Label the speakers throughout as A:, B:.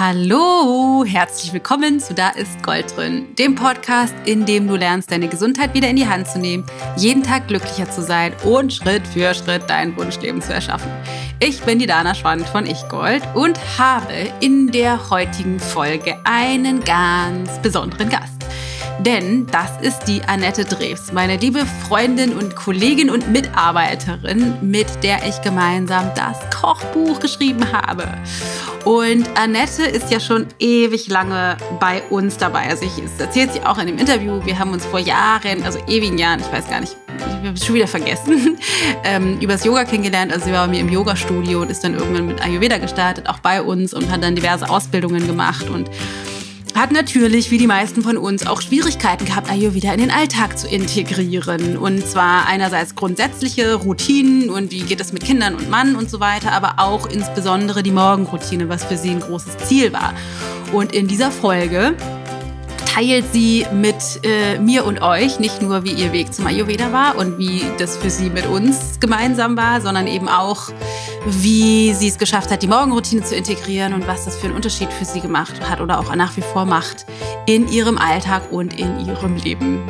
A: Hallo, herzlich willkommen zu Da ist Gold drin, dem Podcast, in dem du lernst, deine Gesundheit wieder in die Hand zu nehmen, jeden Tag glücklicher zu sein und Schritt für Schritt dein Wunschleben zu erschaffen. Ich bin die Dana Schwand von Ich Gold und habe in der heutigen Folge einen ganz besonderen Gast. Denn das ist die Annette Drews, meine liebe Freundin und Kollegin und Mitarbeiterin, mit der ich gemeinsam das Kochbuch geschrieben habe. Und Annette ist ja schon ewig lange bei uns dabei. Also ich, das erzählt sie auch in dem Interview. Wir haben uns vor Jahren, also ewigen Jahren, ich weiß gar nicht, ich habe es schon wieder vergessen, ähm, über das Yoga kennengelernt. Also sie war bei mir im Yoga-Studio und ist dann irgendwann mit Ayurveda gestartet, auch bei uns und hat dann diverse Ausbildungen gemacht und hat natürlich, wie die meisten von uns, auch Schwierigkeiten gehabt, Ayurveda in den Alltag zu integrieren. Und zwar einerseits grundsätzliche Routinen und wie geht es mit Kindern und Mann und so weiter, aber auch insbesondere die Morgenroutine, was für sie ein großes Ziel war. Und in dieser Folge teilt sie mit äh, mir und euch nicht nur, wie ihr Weg zum Ayurveda war und wie das für sie mit uns gemeinsam war, sondern eben auch, wie sie es geschafft hat, die Morgenroutine zu integrieren und was das für einen Unterschied für sie gemacht hat oder auch nach wie vor macht in ihrem Alltag und in ihrem Leben.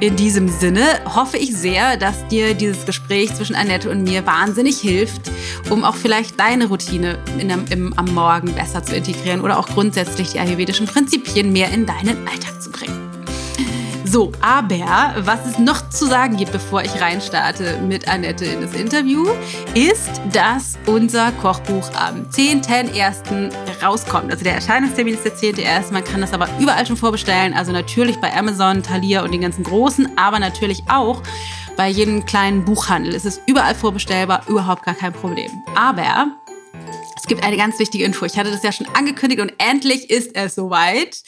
A: In diesem Sinne hoffe ich sehr, dass dir dieses Gespräch zwischen Annette und mir wahnsinnig hilft, um auch vielleicht deine Routine der, im, am Morgen besser zu integrieren oder auch grundsätzlich die ayurvedischen Prinzipien mehr in deinen Alltag. So, aber was es noch zu sagen gibt, bevor ich reinstarte mit Annette in das Interview, ist, dass unser Kochbuch am 10.01. rauskommt. Also der Erscheinungstermin ist der 10.01. Man kann das aber überall schon vorbestellen. Also natürlich bei Amazon, Thalia und den ganzen großen, aber natürlich auch bei jedem kleinen Buchhandel. Es ist überall vorbestellbar, überhaupt gar kein Problem. Aber es gibt eine ganz wichtige Info. Ich hatte das ja schon angekündigt und endlich ist es soweit.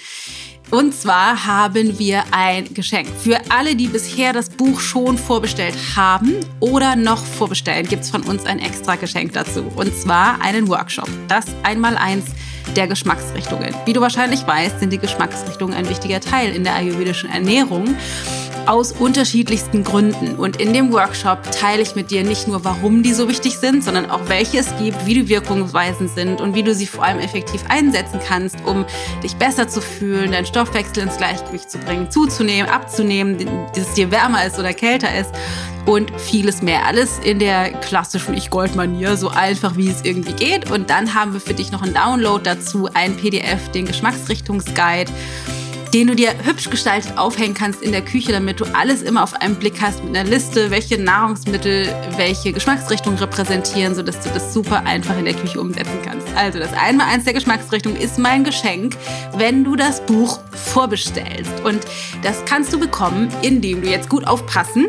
A: Und zwar haben wir ein Geschenk. Für alle, die bisher das Buch schon vorbestellt haben oder noch vorbestellen, gibt es von uns ein extra Geschenk dazu. Und zwar einen Workshop. Das einmal eins der Geschmacksrichtungen. Wie du wahrscheinlich weißt, sind die Geschmacksrichtungen ein wichtiger Teil in der ayurvedischen Ernährung aus unterschiedlichsten Gründen. Und in dem Workshop teile ich mit dir nicht nur, warum die so wichtig sind, sondern auch welche es gibt, wie die Wirkungsweisen sind und wie du sie vor allem effektiv einsetzen kannst, um dich besser zu fühlen, deinen Stoffwechsel ins Gleichgewicht zu bringen, zuzunehmen, abzunehmen, dass es dir wärmer ist oder kälter ist und vieles mehr. Alles in der klassischen Ich-Gold-Manier, so einfach wie es irgendwie geht. Und dann haben wir für dich noch einen Download dazu, ein PDF, den Geschmacksrichtungsguide den du dir hübsch gestaltet aufhängen kannst in der Küche, damit du alles immer auf einen Blick hast mit einer Liste, welche Nahrungsmittel welche Geschmacksrichtung repräsentieren, sodass du das super einfach in der Küche umsetzen kannst. Also das einmal eins der Geschmacksrichtung ist mein Geschenk, wenn du das Buch vorbestellst. Und das kannst du bekommen, indem du jetzt gut aufpassen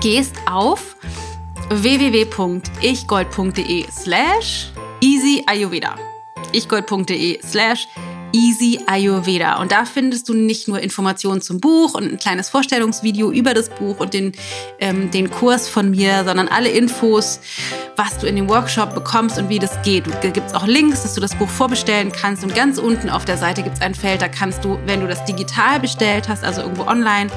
A: gehst auf www.ichgold.de slash easy ayurveda ichgold.de slash Easy Ayurveda. Und da findest du nicht nur Informationen zum Buch und ein kleines Vorstellungsvideo über das Buch und den, ähm, den Kurs von mir, sondern alle Infos, was du in dem Workshop bekommst und wie das geht. Da gibt es auch Links, dass du das Buch vorbestellen kannst. Und ganz unten auf der Seite gibt es ein Feld, da kannst du, wenn du das digital bestellt hast, also irgendwo online,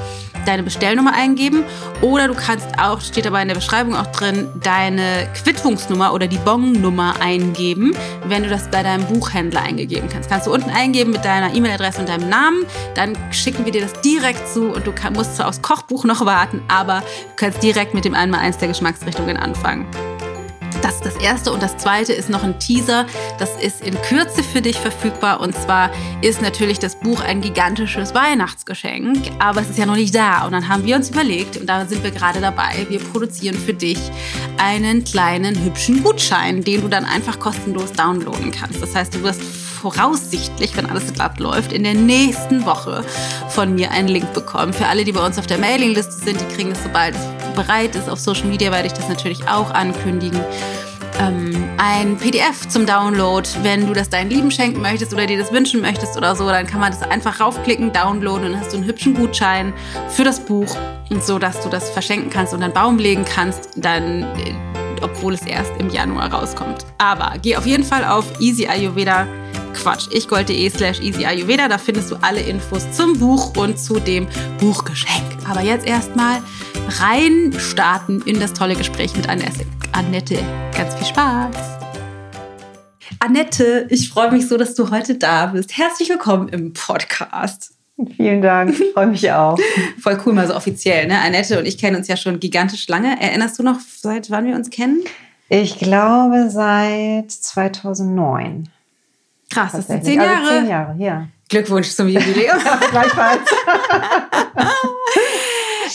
A: deine Bestellnummer eingeben. Oder du kannst auch, steht aber in der Beschreibung auch drin, deine Quittungsnummer oder die Bon-Nummer eingeben, wenn du das bei deinem Buchhändler eingegeben kannst. Kannst du unten eingeben mit deiner E-Mail-Adresse und deinem Namen. Dann schicken wir dir das direkt zu und du musst zwar aufs Kochbuch noch warten, aber du kannst direkt mit dem einmal eins der Geschmacksrichtungen anfangen. Das ist das erste. Und das zweite ist noch ein Teaser. Das ist in Kürze für dich verfügbar. Und zwar ist natürlich das Buch ein gigantisches Weihnachtsgeschenk. Aber es ist ja noch nicht da. Und dann haben wir uns überlegt, und da sind wir gerade dabei, wir produzieren für dich einen kleinen, hübschen Gutschein, den du dann einfach kostenlos downloaden kannst. Das heißt, du wirst voraussichtlich, wenn alles glatt läuft, in der nächsten Woche von mir einen Link bekommen. Für alle, die bei uns auf der Mailingliste sind, die kriegen es, sobald es bereit ist. Auf Social Media werde ich das natürlich auch ankündigen. Ähm, ein PDF zum Download, wenn du das deinen Lieben schenken möchtest oder dir das wünschen möchtest oder so, dann kann man das einfach raufklicken, downloaden und dann hast du einen hübschen Gutschein für das Buch, so dass du das verschenken kannst und einen Baum legen kannst, dann, obwohl es erst im Januar rauskommt. Aber geh auf jeden Fall auf Easy Ayurveda Quatsch, ichgold.de slash easy Ayurveda. Da findest du alle Infos zum Buch und zu dem Buchgeschenk. Aber jetzt erstmal rein starten in das tolle Gespräch mit Annette. Ganz viel Spaß! Annette, ich freue mich so, dass du heute da bist. Herzlich willkommen im Podcast.
B: Vielen Dank, ich freue mich auch.
A: Voll cool, mal so offiziell. Ne? Annette und ich kennen uns ja schon gigantisch lange. Erinnerst du noch, seit wann wir uns kennen?
B: Ich glaube seit 2009.
A: Krass, das sind zehn Jahre.
B: Also zehn Jahre, ja.
A: Glückwunsch zum Jubiläum.
B: Gleichfalls.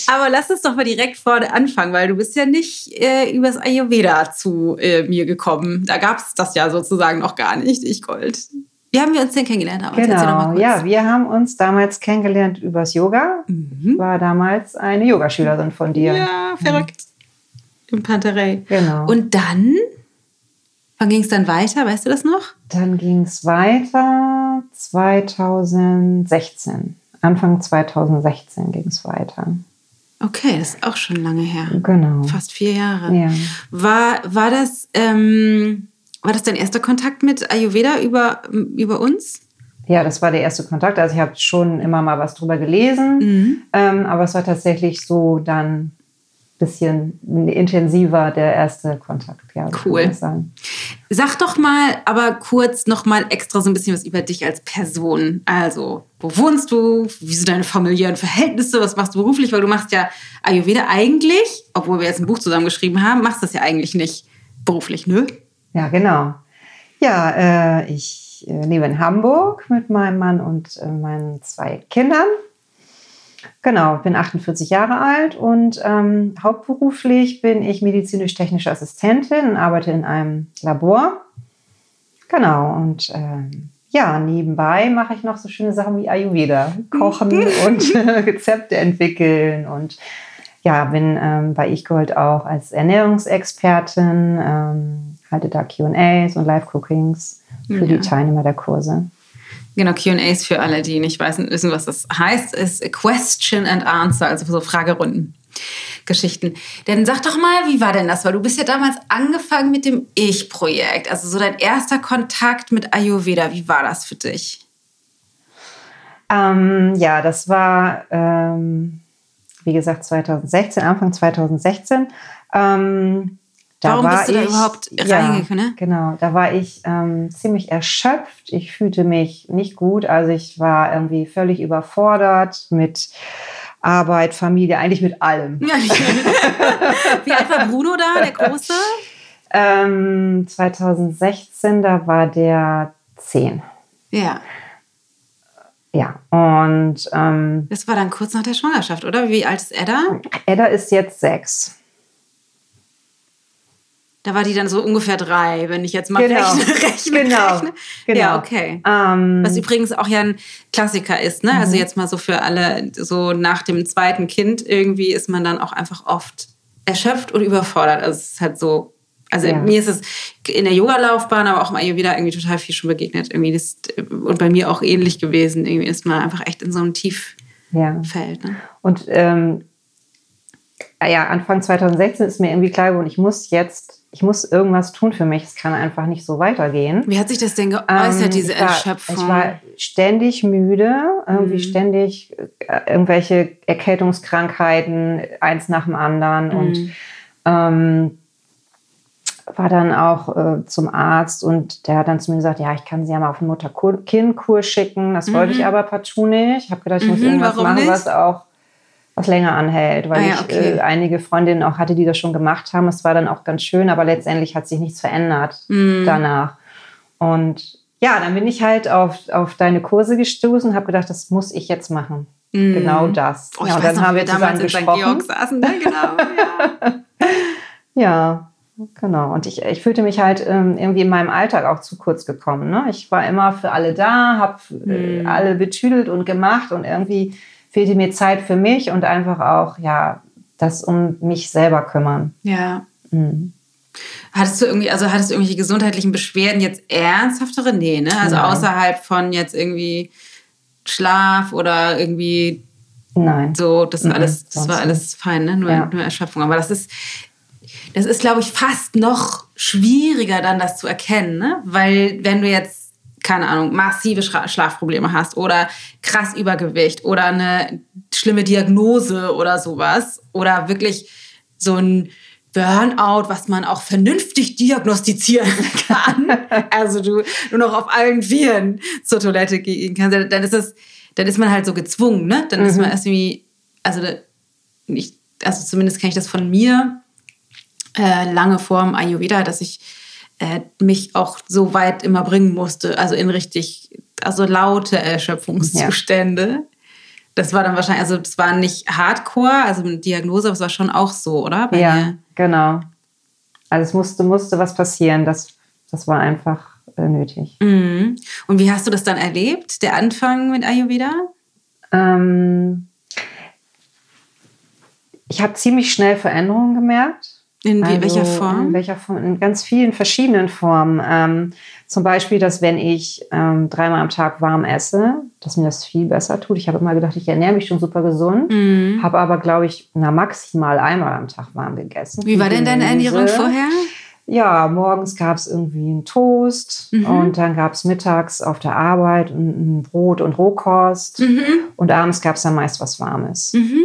A: Aber lass uns doch mal direkt vorne anfangen, weil du bist ja nicht äh, übers Ayurveda zu äh, mir gekommen. Da gab es das ja sozusagen noch gar nicht, ich Gold. Wie haben wir uns denn kennengelernt?
B: Aber genau, ja, wir haben uns damals kennengelernt übers Yoga. Mhm. War damals eine Yogaschülerin von dir.
A: Ja, verrückt. Mhm. Im Panterei.
B: Genau.
A: Und dann, wann ging es dann weiter? Weißt du das noch?
B: Dann ging es weiter 2016. Anfang 2016 ging es weiter.
A: Okay, das ist auch schon lange her.
B: Genau.
A: Fast vier Jahre.
B: Ja.
A: War, war, das, ähm, war das dein erster Kontakt mit Ayurveda über, über uns?
B: Ja, das war der erste Kontakt. Also ich habe schon immer mal was drüber gelesen, mhm. ähm, aber es war tatsächlich so dann bisschen intensiver der erste Kontakt. Ja,
A: cool. Sag doch mal, aber kurz noch mal extra so ein bisschen was über dich als Person. Also, wo wohnst du? Wie sind deine familiären Verhältnisse? Was machst du beruflich? Weil du machst ja Ayurveda eigentlich, obwohl wir jetzt ein Buch zusammen geschrieben haben, machst das ja eigentlich nicht beruflich, ne?
B: Ja, genau. Ja, äh, ich äh, lebe in Hamburg mit meinem Mann und äh, meinen zwei Kindern. Genau, bin 48 Jahre alt und ähm, hauptberuflich bin ich medizinisch-technische Assistentin und arbeite in einem Labor. Genau, und ähm, ja, nebenbei mache ich noch so schöne Sachen wie Ayurveda, kochen und Rezepte entwickeln und ja, bin ähm, bei ichgold auch als Ernährungsexpertin, ähm, halte da QAs und Live-Cookings für ja. die Teilnehmer der Kurse.
A: Genau, QAs für alle, die nicht wissen, was das heißt, ist Question and Answer, also so Fragerunden. Geschichten. Denn sag doch mal, wie war denn das? Weil du bist ja damals angefangen mit dem Ich-Projekt, also so dein erster Kontakt mit Ayurveda. Wie war das für dich?
B: Ähm, ja, das war, ähm, wie gesagt, 2016, Anfang 2016. Ähm,
A: da Warum bist du da überhaupt reingekommen?
B: Ne? Genau, da war ich ähm, ziemlich erschöpft. Ich fühlte mich nicht gut. Also ich war irgendwie völlig überfordert mit Arbeit, Familie, eigentlich mit allem. Ja,
A: Wie alt war Bruno da, der Große?
B: Ähm, 2016, da war der 10.
A: Ja.
B: Ja, und. Ähm,
A: das war dann kurz nach der Schwangerschaft, oder? Wie alt ist Edda?
B: Edda ist jetzt sechs.
A: Da war die dann so ungefähr drei, wenn ich jetzt mal
B: genau.
A: rechne, rechne,
B: genau.
A: rechne.
B: Genau.
A: Ja, okay.
B: Ähm,
A: Was übrigens auch ja ein Klassiker ist, ne? Also mhm. Also jetzt mal so für alle, so nach dem zweiten Kind irgendwie ist man dann auch einfach oft erschöpft und überfordert. Also es ist halt so, also ja. mir ist es in der Yoga-Laufbahn, aber auch im Ayurveda irgendwie total viel schon begegnet. Irgendwie das, und bei mir auch ähnlich gewesen. Irgendwie ist man einfach echt in so einem Tieffeld. Ja. Ne?
B: Und ähm, ja, Anfang 2016 ist mir irgendwie klar geworden, ich muss jetzt ich muss irgendwas tun für mich. Es kann einfach nicht so weitergehen.
A: Wie hat sich das denn geäußert, ähm, diese Erschöpfung?
B: Ich war ständig müde, irgendwie mhm. ständig äh, irgendwelche Erkältungskrankheiten, eins nach dem anderen. Mhm. Und ähm, war dann auch äh, zum Arzt und der hat dann zu mir gesagt, ja, ich kann sie ja mal auf einen Mutter-Kind-Kurs schicken. Das mhm. wollte ich mhm. aber partout nicht. Ich habe gedacht, ich muss mhm, irgendwas machen, nicht? was auch was länger anhält, weil ah, ja, okay. ich äh, einige Freundinnen auch hatte, die das schon gemacht haben. Es war dann auch ganz schön, aber letztendlich hat sich nichts verändert mm. danach. Und ja, dann bin ich halt auf, auf deine Kurse gestoßen und habe gedacht, das muss ich jetzt machen. Mm. Genau das.
A: Oh, ja, und dann noch, haben wir zusammen gesprochen. Georg saßen, ne? genau.
B: ja. ja. Genau, und ich, ich fühlte mich halt ähm, irgendwie in meinem Alltag auch zu kurz gekommen. Ne? Ich war immer für alle da, habe äh, mm. alle betüdelt und gemacht und irgendwie fehlte mir Zeit für mich und einfach auch, ja, das um mich selber kümmern.
A: Ja. Mhm. Hattest du irgendwie, also hattest du irgendwelche gesundheitlichen Beschwerden jetzt ernsthaftere? Nee, ne? Also Nein. außerhalb von jetzt irgendwie Schlaf oder irgendwie
B: Nein.
A: So, das ist alles, das war alles fein, ne? Nur, ja. nur Erschöpfung. Aber das ist, das ist, glaube ich, fast noch schwieriger, dann das zu erkennen, ne? Weil wenn du jetzt keine Ahnung, massive Schlafprobleme hast oder krass Übergewicht oder eine schlimme Diagnose oder sowas oder wirklich so ein Burnout, was man auch vernünftig diagnostizieren kann. also du nur noch auf allen Vieren zur Toilette gehen kannst, dann ist das, dann ist man halt so gezwungen, ne? Dann mhm. ist man erst irgendwie, also nicht, also zumindest kenne ich das von mir äh, lange vor dem Ayurveda, dass ich äh, mich auch so weit immer bringen musste, also in richtig, also laute Erschöpfungszustände. Ja. Das war dann wahrscheinlich, also das war nicht Hardcore, also eine Diagnose, aber es war schon auch so, oder?
B: Bei ja, dir? genau. Also es musste, musste was passieren. Das, das war einfach äh, nötig.
A: Mhm. Und wie hast du das dann erlebt, der Anfang mit Ayurveda? Ähm,
B: ich habe ziemlich schnell Veränderungen gemerkt.
A: In also, welcher Form?
B: In welcher Form? In ganz vielen verschiedenen Formen. Ähm, zum Beispiel, dass wenn ich ähm, dreimal am Tag warm esse, dass mir das viel besser tut. Ich habe immer gedacht, ich ernähre mich schon super gesund, mhm. habe aber, glaube ich, na, maximal einmal am Tag warm gegessen.
A: Wie war denn deine Ernährung vorher?
B: Ja, morgens gab es irgendwie einen Toast mhm. und dann gab es mittags auf der Arbeit ein, Brot und Rohkost mhm. und abends gab es dann meist was Warmes.
A: Mhm.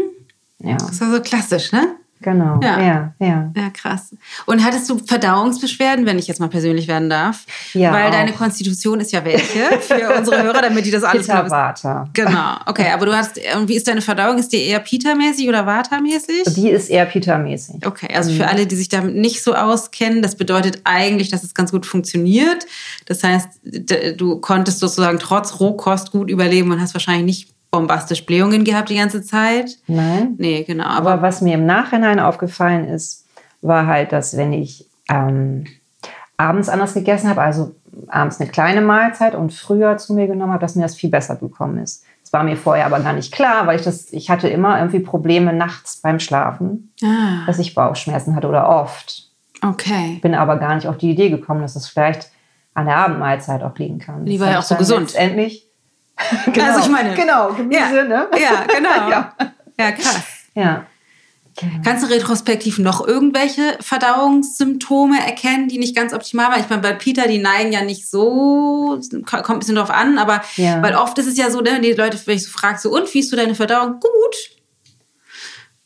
A: Ja. Das war so klassisch, ne?
B: Genau, ja. ja, ja.
A: Ja, krass. Und hattest du Verdauungsbeschwerden, wenn ich jetzt mal persönlich werden darf?
B: Ja.
A: Weil auch. deine Konstitution ist ja welche für unsere Hörer, damit die das alles
B: Pitta Vata.
A: Genau, okay. Aber du hast, und wie ist deine Verdauung? Ist die eher Pita-mäßig oder Vata-mäßig?
B: Die ist eher Pita-mäßig.
A: Okay, also mhm. für alle, die sich damit nicht so auskennen, das bedeutet eigentlich, dass es ganz gut funktioniert. Das heißt, du konntest sozusagen trotz Rohkost gut überleben und hast wahrscheinlich nicht bombastisch Blähungen gehabt die ganze Zeit?
B: Nein.
A: Nee, genau.
B: Aber, aber was mir im Nachhinein aufgefallen ist, war halt, dass wenn ich ähm, abends anders gegessen habe, also abends eine kleine Mahlzeit und früher zu mir genommen habe, dass mir das viel besser gekommen ist. Das war mir vorher aber gar nicht klar, weil ich das, ich hatte immer irgendwie Probleme nachts beim Schlafen, ah. dass ich Bauchschmerzen hatte oder oft.
A: Okay.
B: Bin aber gar nicht auf die Idee gekommen, dass es vielleicht an der Abendmahlzeit auch liegen kann.
A: Die war ja auch so gesund.
B: Letztendlich
A: genau. Also ich meine.
B: Genau, Gemüse,
A: ja.
B: ne?
A: Ja, genau. ja. ja, krass.
B: Ja.
A: Genau. Kannst du retrospektiv noch irgendwelche Verdauungssymptome erkennen, die nicht ganz optimal waren? Ich meine, bei Peter, die neigen ja nicht so, kommt ein bisschen drauf an, aber ja. weil oft ist es ja so, ne, die Leute, wenn ich so frage, so, und wie ist so deine Verdauung? Gut.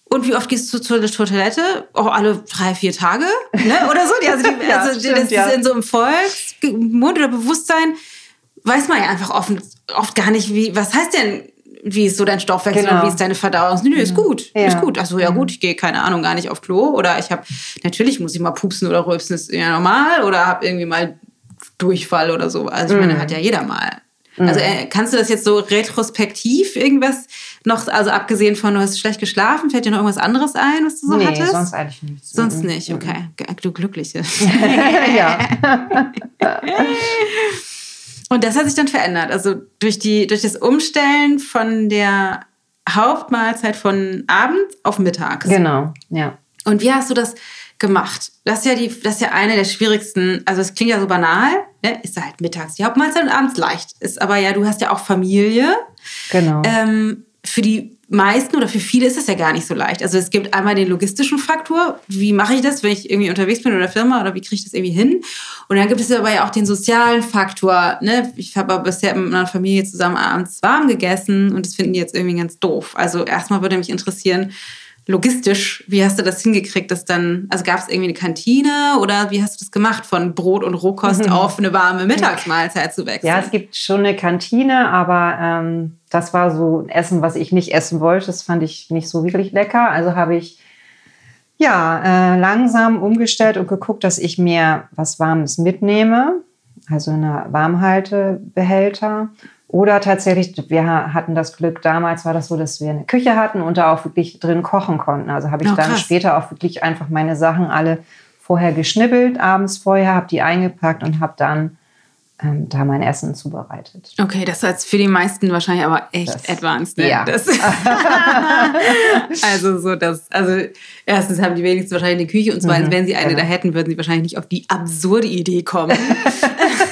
A: Und wie oft gehst du zur Toilette? Auch oh, alle drei, vier Tage, ne? Oder so? Also, die, ja, also stimmt, das ja. ist in so einem Volksmund oder Bewusstsein weiß man ja einfach oft, oft gar nicht, wie, was heißt denn, wie ist so dein Stoffwechsel genau. und wie ist deine Verdauung? Nö, ist gut, ja. ist gut. Also ja gut, ich gehe keine Ahnung gar nicht auf Klo oder ich habe natürlich muss ich mal pupsen oder rülpsen, ist ja normal oder habe irgendwie mal Durchfall oder so. Also ich meine, mhm. hat ja jeder mal. Also mhm. äh, kannst du das jetzt so retrospektiv irgendwas noch, also abgesehen von du hast schlecht geschlafen, fällt dir noch irgendwas anderes ein, was du so
B: nee,
A: hattest?
B: sonst eigentlich nichts.
A: Sonst mhm. nicht, okay. Du Glückliche.
B: ja.
A: Und das hat sich dann verändert. Also durch, die, durch das Umstellen von der Hauptmahlzeit von Abend auf Mittag.
B: Genau, ja.
A: Und wie hast du das gemacht? Das ist ja, die, das ist ja eine der schwierigsten, also es klingt ja so banal, ne? ist halt mittags die Hauptmahlzeit und abends leicht. Ist aber ja, du hast ja auch Familie.
B: Genau.
A: Ähm, für die meisten oder für viele ist das ja gar nicht so leicht. Also es gibt einmal den logistischen Faktor, wie mache ich das, wenn ich irgendwie unterwegs bin oder Firma oder wie kriege ich das irgendwie hin? Und dann gibt es aber ja auch den sozialen Faktor. Ne? Ich habe aber bisher mit meiner Familie zusammen abends warm gegessen und das finden die jetzt irgendwie ganz doof. Also erstmal würde mich interessieren, logistisch, wie hast du das hingekriegt, dass dann, also gab es irgendwie eine Kantine oder wie hast du das gemacht, von Brot und Rohkost mhm. auf eine warme Mittagsmahlzeit zu wechseln?
B: Ja, es gibt schon eine Kantine, aber ähm, das war so ein Essen, was ich nicht essen wollte. Das fand ich nicht so wirklich lecker. Also habe ich ja äh, langsam umgestellt und geguckt, dass ich mir was Warmes mitnehme, also eine Warmhaltebehälter oder tatsächlich, wir hatten das Glück, damals war das so, dass wir eine Küche hatten und da auch wirklich drin kochen konnten. Also habe ich oh, dann später auch wirklich einfach meine Sachen alle vorher geschnibbelt, abends vorher, habe die eingepackt und habe dann ähm, da mein Essen zubereitet.
A: Okay, das ist für die meisten wahrscheinlich aber echt das, advanced. Ne?
B: Ja.
A: Das, also so das, also erstens haben die wenigsten wahrscheinlich eine Küche und zweitens, mhm, wenn sie eine genau. da hätten, würden sie wahrscheinlich nicht auf die absurde Idee kommen.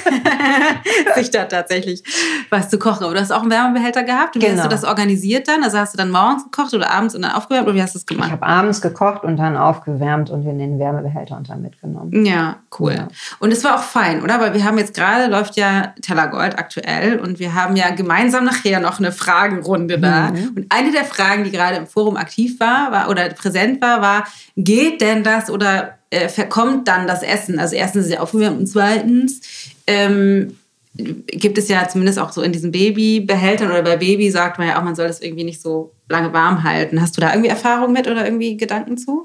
A: sich da tatsächlich was zu kochen. Aber du hast auch einen Wärmebehälter gehabt. Und wie
B: Genau.
A: hast du das organisiert dann? Also hast du dann morgens gekocht oder abends und dann aufgewärmt? Oder wie hast du
B: Ich
A: gemacht?
B: habe abends gekocht und dann aufgewärmt und in den Wärmebehälter und dann mitgenommen.
A: Ja, cool.
B: Ja.
A: Und es war auch fein, oder? Weil wir haben jetzt gerade, läuft ja Tellergold aktuell und wir haben ja gemeinsam nachher noch eine Fragenrunde da.
B: Mhm.
A: Und eine der Fragen, die gerade im Forum aktiv war, war oder präsent war, war, geht denn das oder äh, verkommt dann das Essen? Also erstens ist es ja aufgewärmt und zweitens ähm, gibt es ja zumindest auch so in diesen Babybehältern oder bei Baby sagt man ja auch, man soll das irgendwie nicht so lange warm halten. Hast du da irgendwie Erfahrung mit oder irgendwie Gedanken zu?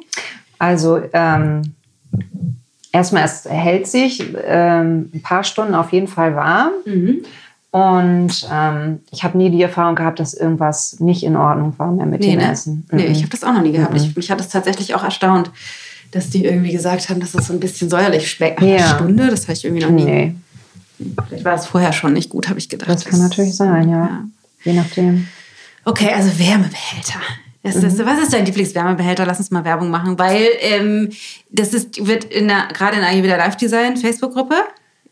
B: Also ähm, erstmal, es hält sich ähm, ein paar Stunden auf jeden Fall warm. Und ähm, ich habe nie die Erfahrung gehabt, dass irgendwas nicht in Ordnung war mehr mit dem
A: ne?
B: Essen.
A: Nee,
B: Mhm.
A: ich habe das auch noch nie gehabt. Ich, mich hat es tatsächlich auch erstaunt, dass die irgendwie gesagt haben, dass das so ein bisschen säuerlich schmeckt.
B: Ja.
A: Stunde, das habe ich irgendwie noch nie.
B: Nee,
A: Vielleicht war es vorher schon nicht gut, habe ich gedacht.
B: das kann natürlich sein, ja.
A: Ja.
B: Je nachdem.
A: Okay, also Wärmebehälter. Ist, was ist dein Lieblingswärmebehälter? Lass uns mal Werbung machen, weil ähm, das ist, wird in der, gerade in der Ayurveda Live Design Facebook-Gruppe.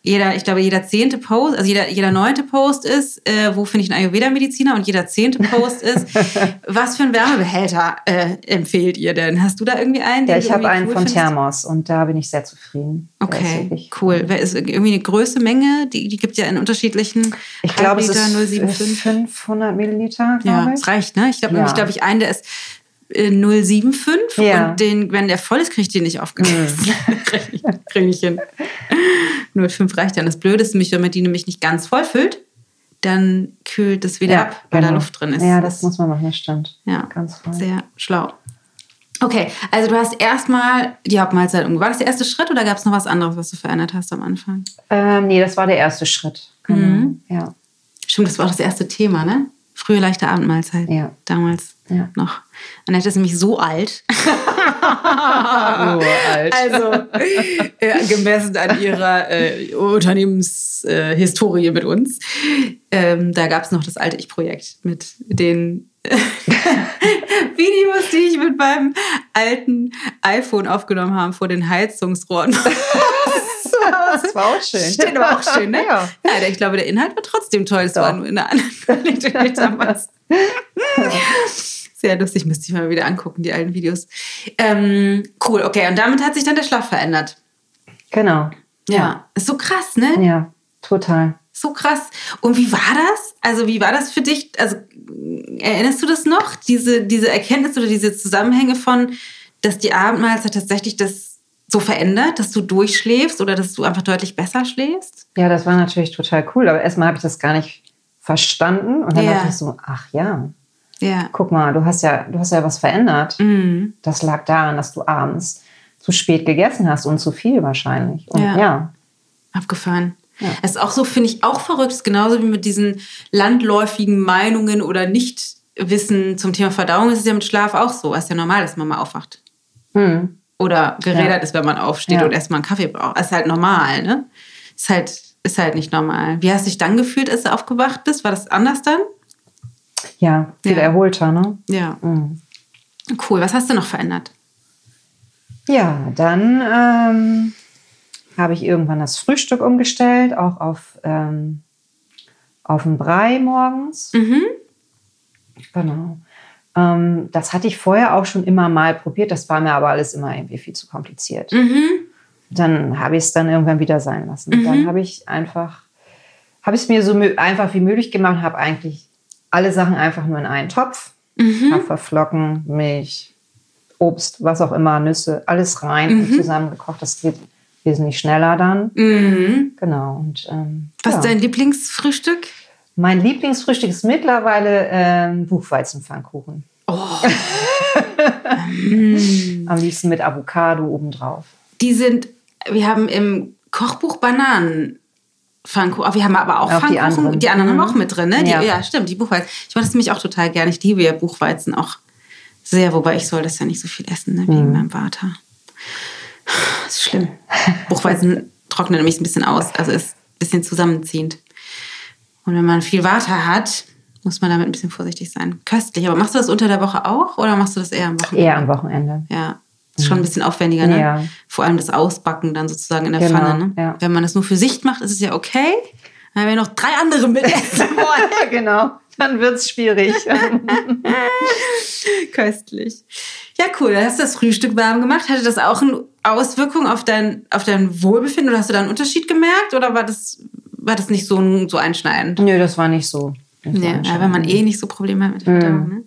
A: Jeder, ich glaube, jeder zehnte Post, also jeder, jeder neunte Post ist, äh, wo finde ich einen Ayurveda-Mediziner und jeder zehnte Post ist, was für einen Wärmebehälter äh, empfehlt ihr denn? Hast du da irgendwie einen?
B: Ja, ich habe einen
A: cool
B: von
A: findest?
B: Thermos und da bin ich sehr zufrieden.
A: Okay, cool. Wer ist irgendwie eine Größe, Menge? Die, die gibt ja in unterschiedlichen
B: Ich glaube, es ist
A: 075.
B: 500 Milliliter,
A: Ja,
B: glaube
A: es
B: ich.
A: reicht, ne? Ich glaube
B: Ja.
A: nämlich, glaube ich, einen, der ist 075
B: Ja.
A: und den, wenn der voll ist, kriege ich den nicht aufgegessen. kriege ich hin. 05 reicht dann. Das Blöde ist nämlich, wenn man die nämlich nicht ganz voll füllt, dann kühlt es wieder ab, weil da
B: genau.
A: Luft drin ist.
B: Ja, das muss man machen, das stimmt.
A: Ja,
B: Ganz voll.
A: sehr schlau. Okay, also du hast erstmal die Hauptmahlzeit umgebaut. War das der erste Schritt oder gab es noch was anderes, was du verändert hast am Anfang?
B: Ähm, nee, das war der erste Schritt. Genau.
A: Mhm.
B: Ja.
A: Stimmt, das war auch das erste Thema, ne? Frühe leichte Abendmahlzeit.
B: Ja.
A: Damals
B: Ja.
A: noch. Annette ist nämlich so alt.
B: Uralt.
A: Also äh, gemessen an ihrer äh, Unternehmenshistorie äh, mit uns. Ähm, da gab es noch das alte Ich-Projekt mit den Videos, die ich mit meinem alten iPhone aufgenommen habe vor den Heizungsrohren.
B: Das war auch schön.
A: Steht aber auch schön, ne?
B: Ja.
A: Der- ich glaube, der Inhalt war trotzdem toll. Es war nur in einer anderen Qualität damals. Sehr lustig, müsste ich mal wieder angucken, die alten Videos. Ähm, cool, okay. Und damit hat sich dann der Schlaf verändert.
B: Genau.
A: Ja. Ist so krass, ne?
B: Ja, total.
A: So krass. Und wie war das? Also, wie war das für dich? Also, erinnerst du das noch? Diese, diese Erkenntnis oder diese Zusammenhänge von, dass die Abendmahlzeit tatsächlich das so verändert, dass du durchschläfst oder dass du einfach deutlich besser schläfst?
B: Ja, das war natürlich total cool. Aber erstmal habe ich das gar nicht verstanden. Und dann
A: Ja.
B: dachte ich so, ach ja,
A: Ja.
B: guck mal, du hast ja, du hast ja was verändert.
A: Mhm.
B: Das lag daran, dass du abends zu spät gegessen hast und zu viel wahrscheinlich. Und
A: Ja.
B: ja,
A: Abgefahren.
B: Ja.
A: Das ist auch so, finde ich, auch verrückt. Genauso wie mit diesen landläufigen Meinungen oder Nichtwissen zum Thema Verdauung. ist es ja mit Schlaf auch so. Es ist ja normal, dass man mal aufwacht.
B: Hm.
A: Oder gerädert
B: Ja.
A: ist, wenn man aufsteht
B: Ja.
A: und erstmal einen Kaffee braucht. ist halt normal, ne? Ist halt, ist halt nicht normal. Wie hast du dich dann gefühlt, als du aufgewacht bist? War das anders dann?
B: Ja viel
A: Ja.
B: erholter, ne?
A: Ja.
B: Mhm.
A: Cool. Was hast du noch verändert?
B: Ja, dann ähm, habe ich irgendwann das Frühstück umgestellt, auch auf, ähm, auf einen Brei morgens.
A: Mhm.
B: Genau. Ähm, das hatte ich vorher auch schon immer mal probiert, das war mir aber alles immer irgendwie viel zu kompliziert.
A: Mhm.
B: Dann habe ich es dann irgendwann wieder sein lassen. Dann habe ich einfach, habe ich es mir so einfach wie möglich gemacht, habe eigentlich alle Sachen einfach nur in einen Topf,
A: Mhm.
B: Haferflocken, Milch, Obst, was auch immer, Nüsse, alles rein und zusammengekocht. Das geht wesentlich schneller dann.
A: Mhm.
B: Genau. Und, ähm,
A: Was
B: ja.
A: ist dein Lieblingsfrühstück?
B: Mein Lieblingsfrühstück ist mittlerweile ähm, Buchweizenpfannkuchen.
A: Oh.
B: Am liebsten mit Avocado obendrauf.
A: Die sind, wir haben im Kochbuch Bananen. Pfannkuchen, wir haben aber auch,
B: Auch die
A: Pfannkuchen.
B: anderen.
A: Die anderen haben
B: Mhm.
A: auch mit drin, ne? Die, ja.
B: Ja.
A: stimmt, die Buchweizen. Ich mache das nämlich auch total gerne. Ich liebe ja Buchweizen auch sehr, wobei ich soll das ja nicht so viel essen, ne?
B: Mhm.
A: wegen meinem Vater. Das ist schlimm. Buchweizen trocknet nämlich ein bisschen aus, also ist ein bisschen zusammenziehend. Und wenn man viel Water hat, muss man damit ein bisschen vorsichtig sein. Köstlich. Aber machst du das unter der Woche auch oder machst du das eher am Wochenende?
B: Eher am Wochenende.
A: Ja. Ist schon ein bisschen aufwendiger, ne? Ja. Vor allem das Ausbacken dann sozusagen in der genau, Pfanne. Ne? Ja. Wenn man das nur für sich macht, ist es ja okay. Wenn wir noch drei andere mitessen wollen.
B: genau, dann wird es schwierig.
A: Köstlich. Ja, cool. Dann hast du das Frühstück warm gemacht. Hatte das auch eine Auswirkung auf dein, auf dein Wohlbefinden oder hast du da einen Unterschied gemerkt oder war das, war das nicht so, so einschneidend?
B: Nö, das war nicht so.
A: Ja, ja, wenn man eh nicht so Probleme hat mit der Verdauung. Mm. Ne?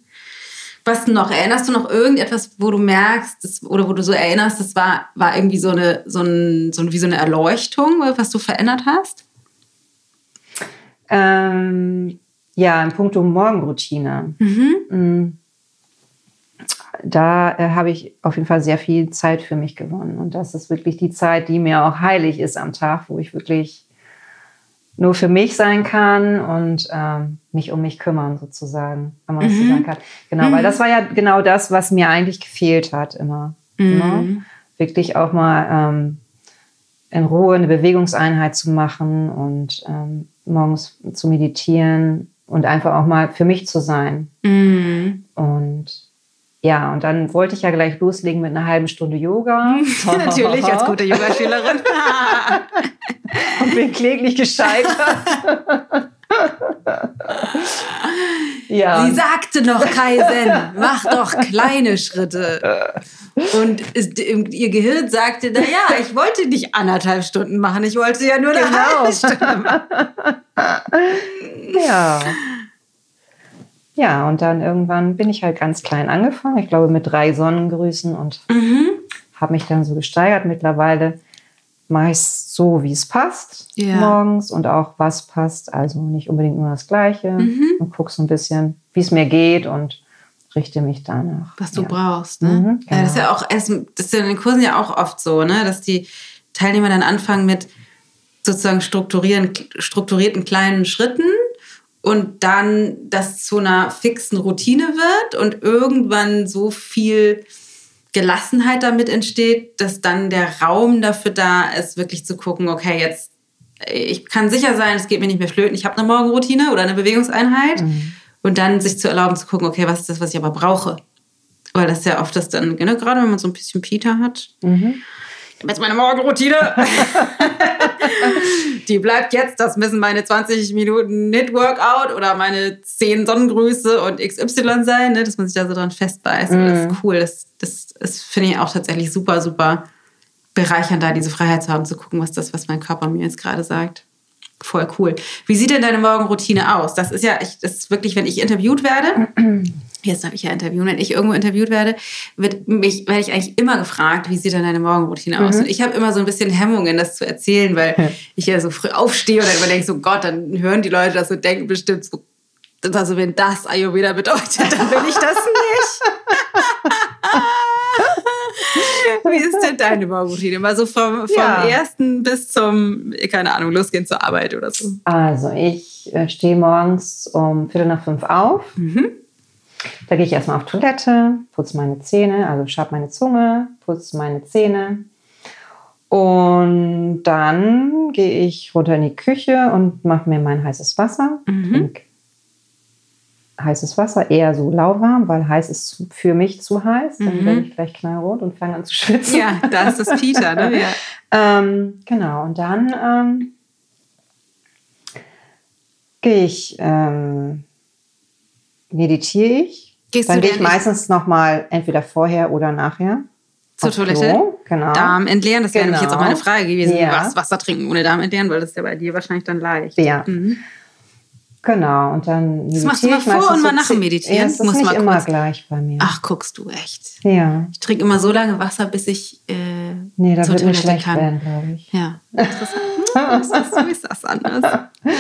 A: Was noch? Erinnerst du noch irgendetwas, wo du merkst, das, oder wo du so erinnerst, das war, war irgendwie so eine, so, ein, so wie so eine Erleuchtung, was du verändert hast?
B: Ähm, ja, in puncto Morgenroutine. Mhm. Mm. Da äh, habe ich auf jeden Fall sehr viel Zeit für mich gewonnen. Und das ist wirklich die Zeit, die mir auch heilig ist am Tag, wo ich wirklich nur für mich sein kann und ähm, mich um mich kümmern, sozusagen, wenn man mhm. das so mhm. sagen kann. Genau, mhm. weil das war ja genau das, was mir eigentlich gefehlt hat immer. Mhm. Ne? Wirklich auch mal ähm, in Ruhe eine Bewegungseinheit zu machen und ähm, morgens zu meditieren und einfach auch mal für mich zu sein. Mhm. Und ja, und dann wollte ich ja gleich loslegen mit einer halben Stunde Yoga.
A: Natürlich, als gute Yogaschülerin.
B: und bin kläglich gescheitert.
A: ja. Sie sagte noch, Kaisen, mach doch kleine Schritte. Und ihr Gehirn sagte, na ja, ich wollte nicht anderthalb Stunden machen, ich wollte ja nur eine genau. halbe Stunde machen.
B: ja. Ja, und dann irgendwann bin ich halt ganz klein angefangen. Ich glaube mit drei Sonnengrüßen und mhm. habe mich dann so gesteigert. Mittlerweile meist so, wie es passt ja. morgens und auch was passt. Also nicht unbedingt nur das Gleiche. Mhm. Und gucke so ein bisschen, wie es mir geht und richte mich danach.
A: Was du ja. brauchst, ne? Mhm, genau. ja, das ist ja auch, das ist ja in den Kursen ja auch oft so, ne? Dass die Teilnehmer dann anfangen mit sozusagen strukturieren, strukturierten kleinen Schritten und dann das zu einer fixen Routine wird und irgendwann so viel Gelassenheit damit entsteht, dass dann der Raum dafür da ist, wirklich zu gucken, okay, jetzt, ich kann sicher sein, es geht mir nicht mehr flöten, ich habe eine Morgenroutine oder eine Bewegungseinheit mhm. und dann sich zu erlauben zu gucken, okay, was ist das, was ich aber brauche? Weil das ja oft das dann, ne, gerade wenn man so ein bisschen Peter hat, mhm jetzt meine Morgenroutine. die bleibt jetzt. Das müssen meine 20 Minuten Knit-Workout oder meine 10 Sonnengrüße und XY sein, ne? dass man sich da so dran festbeißt. Mm. Das ist mhm. cool. Das, das, das finde ich auch tatsächlich super, super bereichernd, da diese Freiheit zu haben, zu gucken, was das, was mein Körper mir jetzt gerade sagt. Voll cool. Wie sieht denn deine Morgenroutine aus? Das ist ja, ich, das ist wirklich, wenn ich interviewt werde, jetzt darf ich ja interviewen, wenn ich irgendwo interviewt werde, wird mich, werde ich eigentlich immer gefragt, wie sieht denn deine Morgenroutine aus? Mhm. Und ich habe immer so ein bisschen Hemmungen, das zu erzählen, weil ja. ich ja so früh aufstehe und dann immer denke, so Gott, dann hören die Leute das und denken bestimmt so, also wenn das Ayurveda bedeutet, dann will ich das nicht. Wie ist denn deine Morgenroutine? Mal so vom, vom ja. ersten bis zum, keine Ahnung, losgehen zur Arbeit oder so.
B: Also ich äh, stehe morgens um Viertel nach fünf auf. Mhm. Da gehe ich erstmal auf Toilette, putze meine Zähne, also schab meine Zunge, putze meine Zähne. Und dann gehe ich runter in die Küche und mache mir mein heißes Wasser. Mhm heißes Wasser, eher so lauwarm, weil heiß ist für mich zu heiß. Dann mhm. werde ich gleich knallrot und fange an zu schwitzen.
A: Ja, da ist das Peter, ne? Ja.
B: ähm, genau, und dann ähm, gehe ich, ähm, meditiere ich. Gehst dann gehe ich meistens nochmal entweder vorher oder nachher.
A: Zur Toilette? Klo, genau. Darm entleeren, das wäre genau. jetzt auch meine Frage gewesen. Ja. Was Wasser trinken ohne Darm entleeren, weil das ist ja bei dir wahrscheinlich dann leicht.
B: Ja. Mhm. Genau, und dann
A: Das machst du mal vor und mal nach dem Meditieren? Ja,
B: das ist nicht immer kurz. gleich bei mir.
A: Ach, guckst du echt?
B: Ja.
A: Ich trinke immer so lange Wasser, bis ich äh,
B: Nee, da wird mir schlecht kann. werden, glaube ich.
A: Ja. Interessant. so ist das anders. Ja.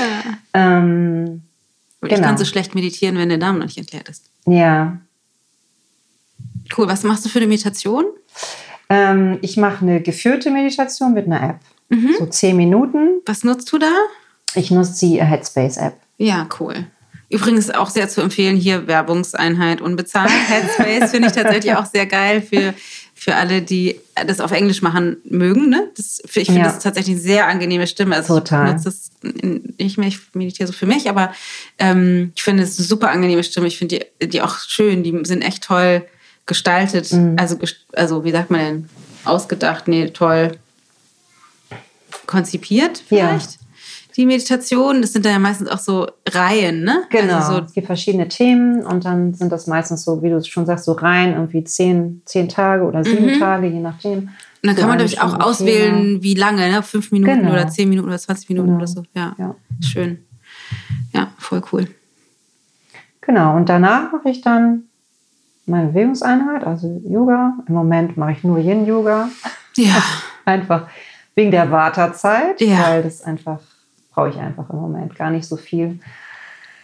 B: Ähm,
A: genau. Ich kann so schlecht meditieren, wenn der Darm noch nicht entleert ist.
B: Ja.
A: Cool. Was machst du für eine Meditation?
B: Ähm, ich mache eine geführte Meditation mit einer App. Mhm. So zehn Minuten.
A: Was nutzt du da?
B: Ich nutze die Headspace-App.
A: Ja, cool. Übrigens auch sehr zu empfehlen, hier Werbungseinheit unbezahlt. Headspace finde ich tatsächlich auch sehr geil für, für alle, die das auf Englisch machen mögen. Ne? Das, ich finde ja. das tatsächlich eine sehr angenehme Stimme. Also
B: Total.
A: Ich das nicht mehr, ich meditiere so für mich, aber ähm, ich finde es eine super angenehme Stimme. Ich finde die, die auch schön, die sind echt toll gestaltet, mhm. also, also wie sagt man denn, ausgedacht, nee, toll konzipiert vielleicht. Ja. Die Meditation, das sind dann ja meistens auch so Reihen, ne?
B: Genau. Also so es gibt verschiedene Themen und dann sind das meistens so, wie du schon sagst, so Reihen, irgendwie zehn, zehn Tage oder sieben mhm. Tage, je nachdem. Und
A: dann so kann man natürlich auch auswählen, Thema. wie lange, ne? Fünf Minuten genau. oder zehn Minuten oder 20 Minuten genau. oder so. Ja. ja. Schön. Ja, voll cool.
B: Genau. Und danach mache ich dann meine Bewegungseinheit, also Yoga. Im Moment mache ich nur Yin-Yoga.
A: Ja.
B: Einfach wegen der Wartezeit, ja. weil das einfach, brauche ich einfach im Moment gar nicht so viel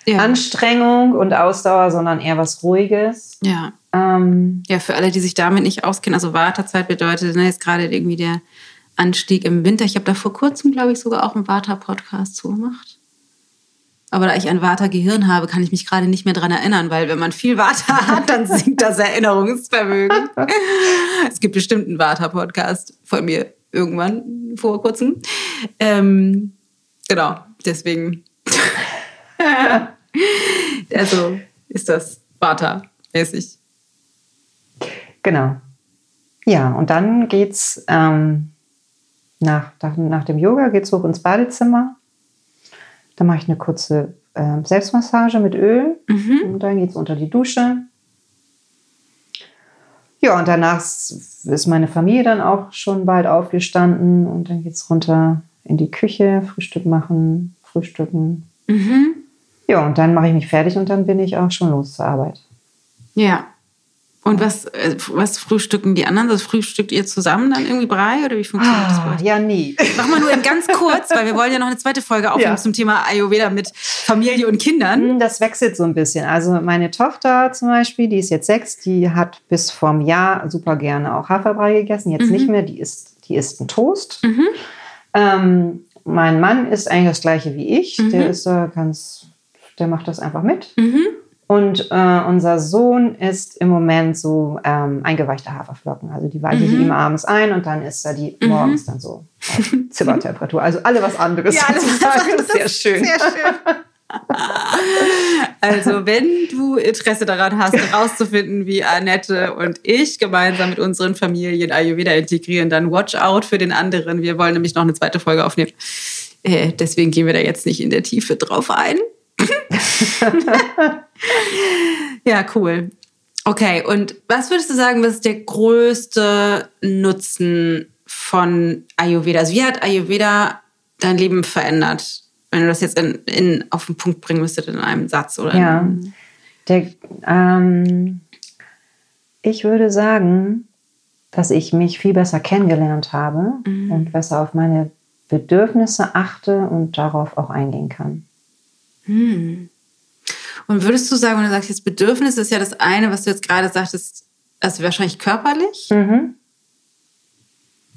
B: ja. Anstrengung und Ausdauer, sondern eher was Ruhiges.
A: Ja. Ähm, ja, für alle, die sich damit nicht auskennen, also Wartezeit bedeutet ne, jetzt gerade irgendwie der Anstieg im Winter. Ich habe da vor kurzem, glaube ich, sogar auch einen Vata-Podcast zugemacht. Aber da ich ein Vata-Gehirn habe, kann ich mich gerade nicht mehr daran erinnern, weil wenn man viel Vata hat, dann sinkt das Erinnerungsvermögen. es gibt bestimmt einen Vata-Podcast von mir irgendwann vor kurzem. Ähm, genau, deswegen. also ist das Vata-mäßig.
B: Genau. Ja, und dann geht's ähm, nach, nach dem Yoga geht's hoch ins Badezimmer. Dann mache ich eine kurze äh, Selbstmassage mit Öl mhm. und dann geht es unter die Dusche. Ja, und danach ist meine Familie dann auch schon bald aufgestanden und dann geht es runter in die Küche, Frühstück machen, frühstücken. Mhm. Ja, und dann mache ich mich fertig und dann bin ich auch schon los zur Arbeit.
A: Ja. Und was, äh, was frühstücken die anderen? Das frühstückt ihr zusammen dann irgendwie Brei oder wie funktioniert ah,
B: das? Ja, nie.
A: Mach mal nur in ganz kurz, weil wir wollen ja noch eine zweite Folge aufnehmen ja. zum Thema Ayurveda mit Familie und Kindern.
B: Hm, das wechselt so ein bisschen. Also meine Tochter zum Beispiel, die ist jetzt sechs, die hat bis vorm Jahr super gerne auch Haferbrei gegessen. Jetzt mhm. nicht mehr, die isst, die isst einen Toast. Mhm. Ähm, mein Mann ist eigentlich das gleiche wie ich. Mhm. Der ist da ganz, der macht das einfach mit. Mhm. Und äh, unser Sohn isst im Moment so ähm, eingeweichte Haferflocken. Also die weiche mhm. ich ihm abends ein und dann isst er die mhm. morgens dann so Zimmertemperatur. Also alle was anderes. Ja, sozusagen. Das sehr schön. Sehr schön.
A: Also, wenn du Interesse daran hast, herauszufinden, wie Annette und ich gemeinsam mit unseren Familien Ayurveda integrieren, dann watch out für den anderen. Wir wollen nämlich noch eine zweite Folge aufnehmen. Äh, deswegen gehen wir da jetzt nicht in der Tiefe drauf ein. ja, cool. Okay, und was würdest du sagen, was ist der größte Nutzen von Ayurveda? Also wie hat Ayurveda dein Leben verändert? Wenn du das jetzt in, in, auf den Punkt bringen müsstet in einem Satz oder?
B: Ja, der, ähm, ich würde sagen, dass ich mich viel besser kennengelernt habe mhm. und besser auf meine Bedürfnisse achte und darauf auch eingehen kann.
A: Hm. Und würdest du sagen, wenn du sagst, jetzt Bedürfnis ist ja das eine, was du jetzt gerade sagtest, also wahrscheinlich körperlich?
B: Mhm.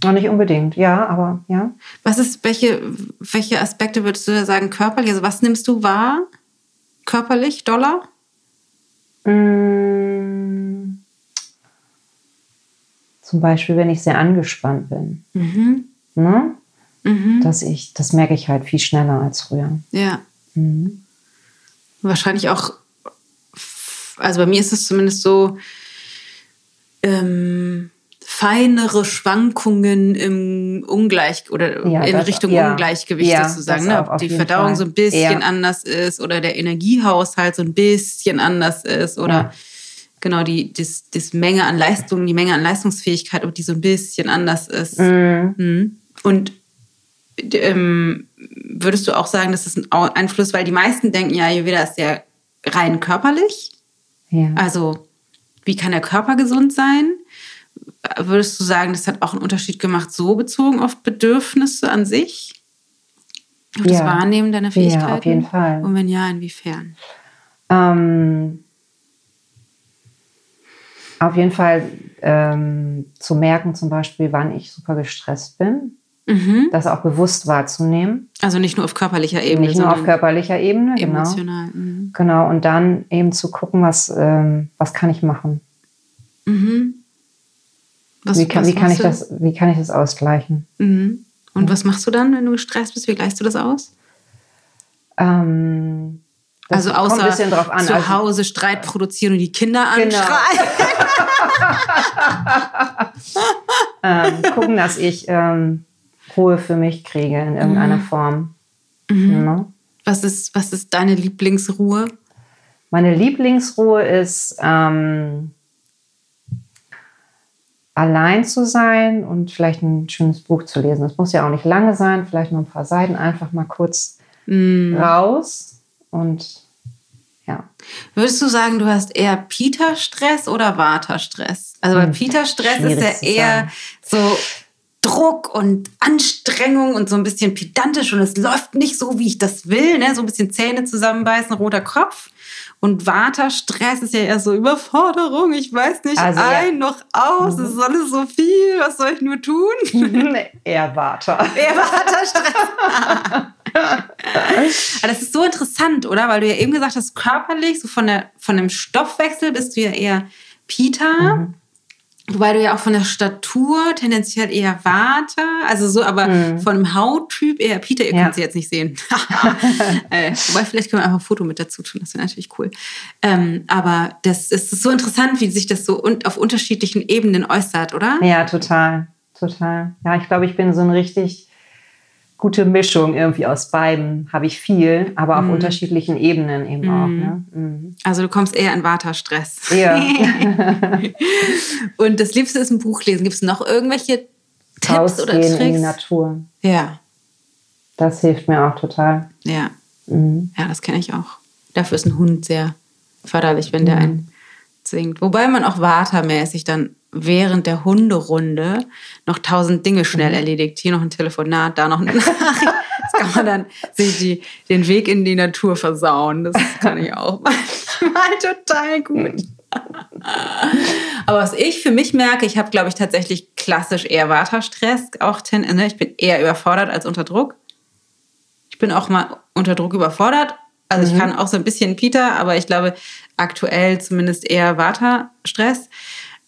B: Noch nicht unbedingt, ja, aber ja.
A: Was ist, welche, welche Aspekte würdest du da sagen, körperlich? Also was nimmst du wahr? Körperlich, Dollar?
B: Mhm. Zum Beispiel, wenn ich sehr angespannt bin. Mhm. Ne? Mhm. Dass ich, das merke ich halt viel schneller als früher.
A: Ja. Mhm. Wahrscheinlich auch, also bei mir ist es zumindest so, ähm, feinere Schwankungen im Ungleich oder ja, in das, Richtung ja, Ungleichgewicht ja, sozusagen. Ne? Ob die Verdauung Fall. so ein bisschen anders ist oder der Energiehaushalt so ein bisschen anders ist oder genau die das, das Menge an Leistung, die Menge an Leistungsfähigkeit, ob die so ein bisschen anders ist. Mhm. mhm. Und ähm, würdest du auch sagen, dass das ein Einfluss, weil die meisten denken ja, Ayurveda ist ja rein körperlich. Ja. Also, wie kann der Körper gesund sein? Würdest du sagen, das hat auch einen Unterschied gemacht, so bezogen auf Bedürfnisse an sich? Auf ja. das Wahrnehmen deiner Fähigkeiten? Ja,
B: auf jeden Fall.
A: Und wenn ja, inwiefern?
B: Ähm, auf jeden Fall ähm, zu merken, zum Beispiel, wann ich super gestresst bin Mhm. Das auch bewusst wahrzunehmen.
A: Also nicht nur auf körperlicher Ebene.
B: Nicht nur auf körperlicher Ebene, genau.
A: Emotional. Mhm.
B: Genau, und dann eben zu gucken, was, ähm, was kann ich machen. Mhm. Was, wie, kann, wie, kann ich das, wie kann ich das ausgleichen?
A: Mhm. Und ja. was machst du dann, wenn du gestresst bist? Wie gleichst du das aus?
B: Ähm, Das
A: also
B: kommt
A: außer
B: ein bisschen drauf an.
A: zu
B: Also-
A: Hause Streit produzieren und die Kinder
B: Genau.
A: anschreien.
B: ähm, gucken, dass ich ähm, Ruhe für mich kriege in irgendeiner Form.
A: Mhm.
B: Ne?
A: Was ist, was ist deine Lieblingsruhe?
B: Meine Lieblingsruhe ist, ähm, allein zu sein und vielleicht ein schönes Buch zu lesen. Das muss ja auch nicht lange sein, vielleicht nur ein paar Seiten, einfach mal kurz
A: Mhm.
B: raus und ja.
A: Würdest du sagen, du hast eher Peter-Stress oder Vata-Stress? Also bei
B: Hm,
A: Peter-Stress ist ja eher so Druck und Anstrengung und so ein bisschen pedantisch und es läuft nicht so, wie ich das will, ne? so ein bisschen Zähne zusammenbeißen, roter Kopf. Und Vata-Stress ist ja eher so Überforderung, ich weiß nicht
B: Also, ja.
A: ein noch aus, es ist alles so viel, was soll ich nur tun?
B: Eher Water.
A: Eher Vata-Stress. Aber das ist so interessant, oder? Weil du ja eben gesagt hast, körperlich, so von, der, von dem Stoffwechsel bist du ja eher Peter.
B: Mhm.
A: Wobei du ja auch von der Statur tendenziell eher Vata, also so, aber von dem Hauttyp eher Peter. Ihr.
B: Ja.
A: könnt sie jetzt nicht sehen. äh, wobei, vielleicht können wir einfach ein Foto mit dazu tun, das wäre natürlich cool. Ähm, aber das ist so interessant, wie sich das so un auf unterschiedlichen Ebenen äußert, oder?
B: Ja, total. Total. Ja, ich glaube, ich bin so eine richtig gute Mischung irgendwie aus beiden. Habe ich viel, aber auf
A: Mhm.
B: unterschiedlichen Ebenen eben auch. Ne? Mhm.
A: Also du kommst eher in Vata-Stress.
B: Ja.
A: Und das Liebste ist ein Buch lesen. Gibt es noch irgendwelche Tipps oder
B: Rausgehen in die
A: Tricks?
B: Natur.
A: Ja,
B: Das hilft mir auch total.
A: ja,
B: Mhm.
A: ja, das kenne ich auch. Dafür ist ein Hund sehr förderlich, wenn der
B: Mhm.
A: einen zwingt. Wobei man auch Vata-mäßig dann während der Hunderunde noch tausend Dinge schnell
B: Mhm.
A: erledigt. Hier noch ein Telefonat, da noch eine Nachricht. Das kann man dann sich die, den Weg in die Natur versauen. Das kann ich auch manchmal total gut. Aber was ich für mich merke, ich habe, glaube ich, tatsächlich klassisch eher Vata-Stress. Auch ten, ne? Ich bin eher überfordert als unter Druck. Ich bin auch mal unter Druck überfordert. Also ich kann auch so ein bisschen Peter, aber ich glaube aktuell zumindest eher Vata-Stress.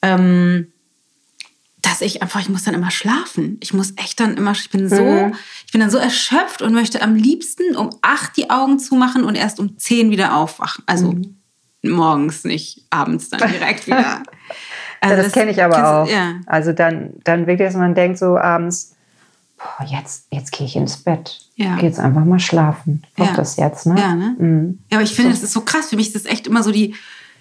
A: Ähm, dass ich einfach, ich muss dann immer schlafen. Ich muss echt dann immer, ich bin so, ich bin dann so erschöpft und möchte am liebsten um acht die Augen zumachen und erst um zehn wieder aufwachen. Also morgens nicht, abends dann direkt wieder. Also
B: Ja, das, kenne ich aber auch.
A: Ja.
B: Also dann, dann wirklich, dass man denkt so abends, boah, jetzt, jetzt gehe ich ins Bett.
A: Ja.
B: Geh jetzt einfach mal schlafen. Ich
A: Ja.
B: das jetzt, ne?
A: Ja, ne?
B: Mhm.
A: Ja, aber ich finde, das ist so krass. Für mich ist das echt immer so die,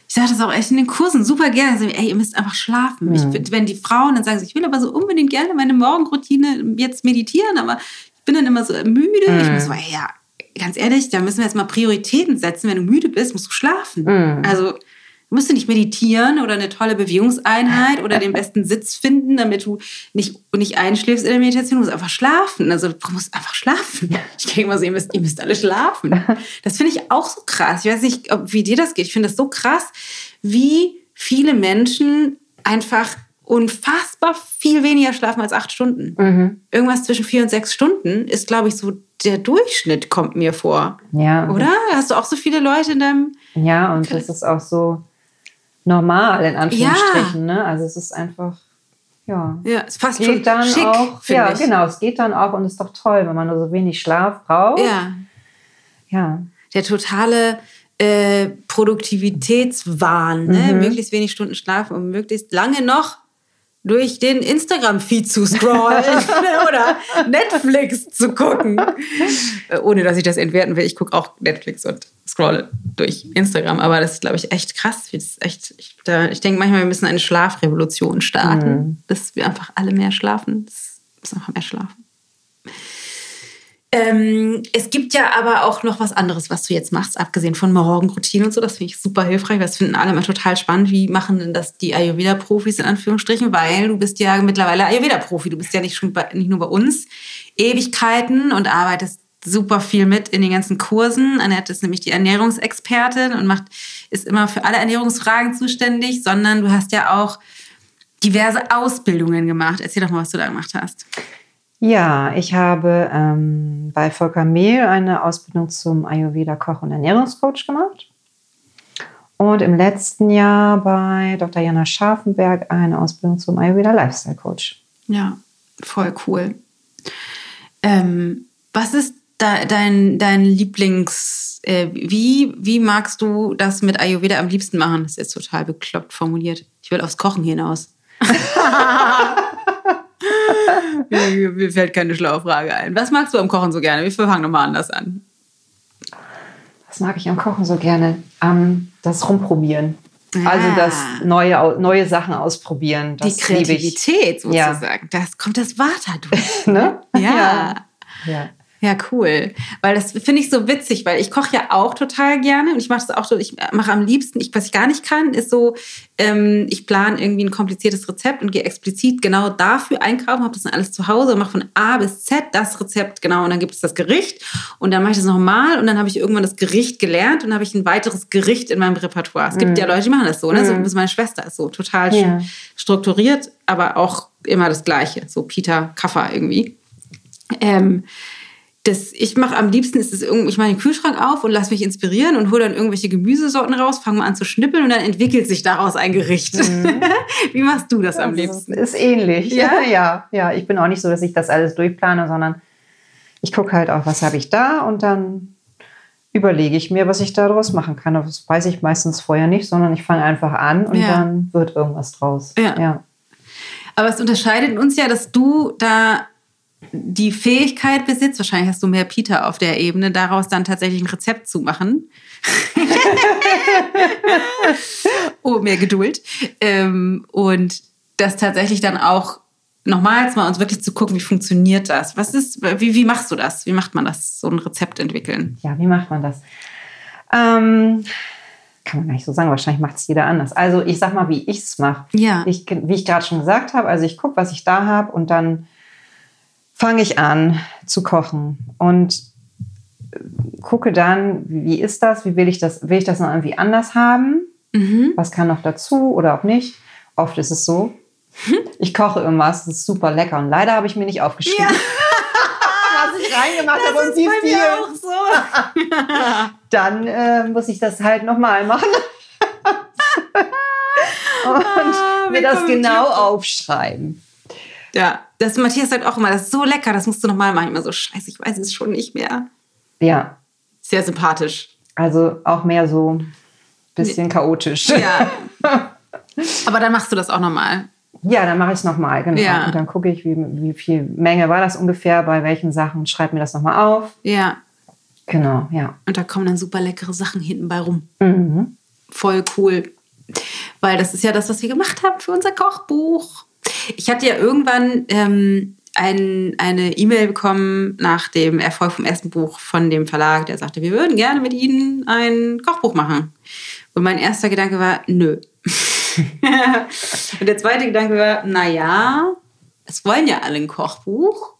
A: ich sage das auch echt in den Kursen super gerne. Also, ey, ihr müsst einfach schlafen. Ich, find, wenn die Frauen dann sagen, ich will aber so unbedingt gerne meine Morgenroutine jetzt meditieren, aber ich bin dann immer so müde. Ich muss so, ey, ja, ganz ehrlich, da müssen wir jetzt mal Prioritäten setzen. Wenn du müde bist, musst du schlafen. Also, du musst nicht meditieren oder eine tolle Bewegungseinheit oder den besten Sitz finden, damit du nicht, nicht einschläfst in der Meditation. Du musst einfach schlafen. Also du musst einfach schlafen. Ich denke immer so, ihr müsst, ihr müsst alle schlafen. Das finde ich auch so krass. Ich weiß nicht, ob, wie dir das geht. Ich finde das so krass, wie viele Menschen einfach unfassbar viel weniger schlafen als acht Stunden.
B: Mhm.
A: Irgendwas zwischen vier und sechs Stunden ist, glaube ich, so der Durchschnitt, kommt mir vor.
B: Ja.
A: Oder? Hast du auch so viele Leute in deinem.
B: Ja, und das ist auch so normal, in Anführungsstrichen. Ne? Also es ist einfach, ja.
A: Ja, fast schon
B: Geht dann
A: schick,
B: auch, ja,
A: ich.
B: genau, es geht dann auch und ist doch toll, wenn man nur so wenig Schlaf braucht.
A: Ja,
B: Ja.
A: der totale äh, Produktivitätswahn, ne?
B: Mhm.
A: möglichst wenig Stunden schlafen, um möglichst lange noch durch den Instagram-Feed zu scrollen oder Netflix zu gucken. Äh, Ohne dass ich das entwerten will. Ich gucke auch Netflix und scrolle durch Instagram. Aber das ist, glaube ich, echt krass. Echt, ich, ich denke manchmal, wir müssen eine Schlafrevolution starten.
B: Mhm.
A: Dass wir einfach alle mehr schlafen. Das müssen einfach mehr schlafen. Ähm, es gibt ja aber auch noch was anderes, was du jetzt machst, abgesehen von Morgenroutine und so. Das finde ich super hilfreich. Das finden alle immer total spannend. Wie machen denn das die Ayurveda-Profis in Anführungsstrichen? Weil du bist ja mittlerweile Ayurveda-Profi. Du bist ja nicht schon bei, nicht nur bei uns Ewigkeiten und arbeitest super viel mit in den ganzen Kursen. Annette ist nämlich die Ernährungsexpertin und macht, ist immer für alle Ernährungsfragen zuständig, sondern du hast ja auch diverse Ausbildungen gemacht. Erzähl doch mal, was du da gemacht hast.
B: Ja, ich habe ähm, bei Volker Mehl eine Ausbildung zum Ayurveda-Koch- und Ernährungscoach gemacht. Und im letzten Jahr bei Dr. Jana Scharfenberg eine Ausbildung zum Ayurveda-Lifestyle-Coach.
A: Ja, voll cool. Ähm, was ist da, dein, dein Lieblings, äh, wie, wie magst du das mit Ayurveda am liebsten machen? Das ist jetzt total bekloppt formuliert. Ich will aufs Kochen hinaus. mir, mir fällt keine schlaue Frage ein. Was magst du am Kochen so gerne? Wir fangen nochmal anders an.
B: Was mag ich am Kochen so gerne? Ähm, das Rumprobieren. Ja. Also das neue, neue Sachen ausprobieren.
A: Das Die Kreativität sozusagen. Ja. Das kommt das Vata durch. ne? ja. ja. ja. Ja, cool. Weil das finde ich so witzig, weil ich koche ja auch total gerne und ich mache das auch so, ich mache am liebsten, ich, was ich gar nicht kann, ist so, ähm, ich plane irgendwie ein kompliziertes Rezept und gehe explizit genau dafür einkaufen, habe das dann alles zu Hause und mache von A bis Z das Rezept, genau, und dann gibt es das Gericht und dann mache ich das nochmal und dann habe ich irgendwann das Gericht gelernt und habe ich ein weiteres Gericht in meinem Repertoire. Es gibt mhm. ja Leute, die machen das so, ne? Mhm. So, meine Schwester ist so total ja. strukturiert, aber auch immer das Gleiche, so Peter Kaffer irgendwie. Ähm, das, ich mache am liebsten ist es irgendwie, ich mache den Kühlschrank auf und lasse mich inspirieren und hole dann irgendwelche Gemüsesorten raus, fange mal an zu schnippeln und dann entwickelt sich daraus ein Gericht. Mhm. Wie machst du das am liebsten?
B: Ist ähnlich. Ja? ja, ja. Ich bin auch nicht so, dass ich das alles durchplane, sondern ich gucke halt auch, was habe ich da und dann überlege ich mir, was ich daraus machen kann. Das weiß ich meistens vorher nicht, sondern ich fange einfach an und ja. dann wird irgendwas draus.
A: Ja. ja. Aber es unterscheidet uns ja, dass du da die Fähigkeit besitzt, wahrscheinlich hast du mehr Peter auf der Ebene, daraus dann tatsächlich ein Rezept zu machen. oh, mehr Geduld. Ähm, und das tatsächlich dann auch nochmals mal uns wirklich zu gucken, wie funktioniert das? Was ist, wie, wie machst du das? Wie macht man das, so ein Rezept entwickeln?
B: Ja, wie macht man das? Ähm, kann man gar nicht so sagen, wahrscheinlich macht es jeder anders. Also ich sag mal, wie ich es mache.
A: Ja.
B: Ich, wie ich gerade schon gesagt habe, also ich gucke, was ich da habe und dann fange ich an zu kochen und gucke dann, wie ist das, wie will ich das, will ich das noch irgendwie anders haben? Mhm. Was kann noch dazu oder auch nicht? Oft ist es so, ich koche irgendwas, das ist super lecker und leider habe ich mir nicht aufgeschrieben. Ja. was ich reingemacht habe und wie viel. Auch so. Dann äh, muss ich das halt nochmal machen. und ah, mir das genau aufschreiben.
A: Ja, das Matthias sagt auch immer, das ist so lecker, das musst du nochmal machen. Immer so, scheiße, ich weiß es schon nicht mehr.
B: Ja.
A: Sehr sympathisch.
B: Also auch mehr so ein bisschen chaotisch.
A: Ja. Aber dann machst du das auch nochmal.
B: Ja, dann mache ich es nochmal, genau. Ja. Und dann gucke ich, wie, wie viel Menge war das ungefähr, bei welchen Sachen, schreibe mir das nochmal auf.
A: Ja.
B: Genau, ja.
A: Und da kommen dann super leckere Sachen hinten bei rum. Mhm. Voll cool. Weil das ist ja das, was wir gemacht haben für unser Kochbuch. Ich hatte ja irgendwann ähm, ein, eine E-Mail bekommen nach dem Erfolg vom ersten Buch von dem Verlag, der sagte, wir würden gerne mit Ihnen ein Kochbuch machen. Und mein erster Gedanke war, nö. und der zweite Gedanke war, naja, es wollen ja alle ein Kochbuch,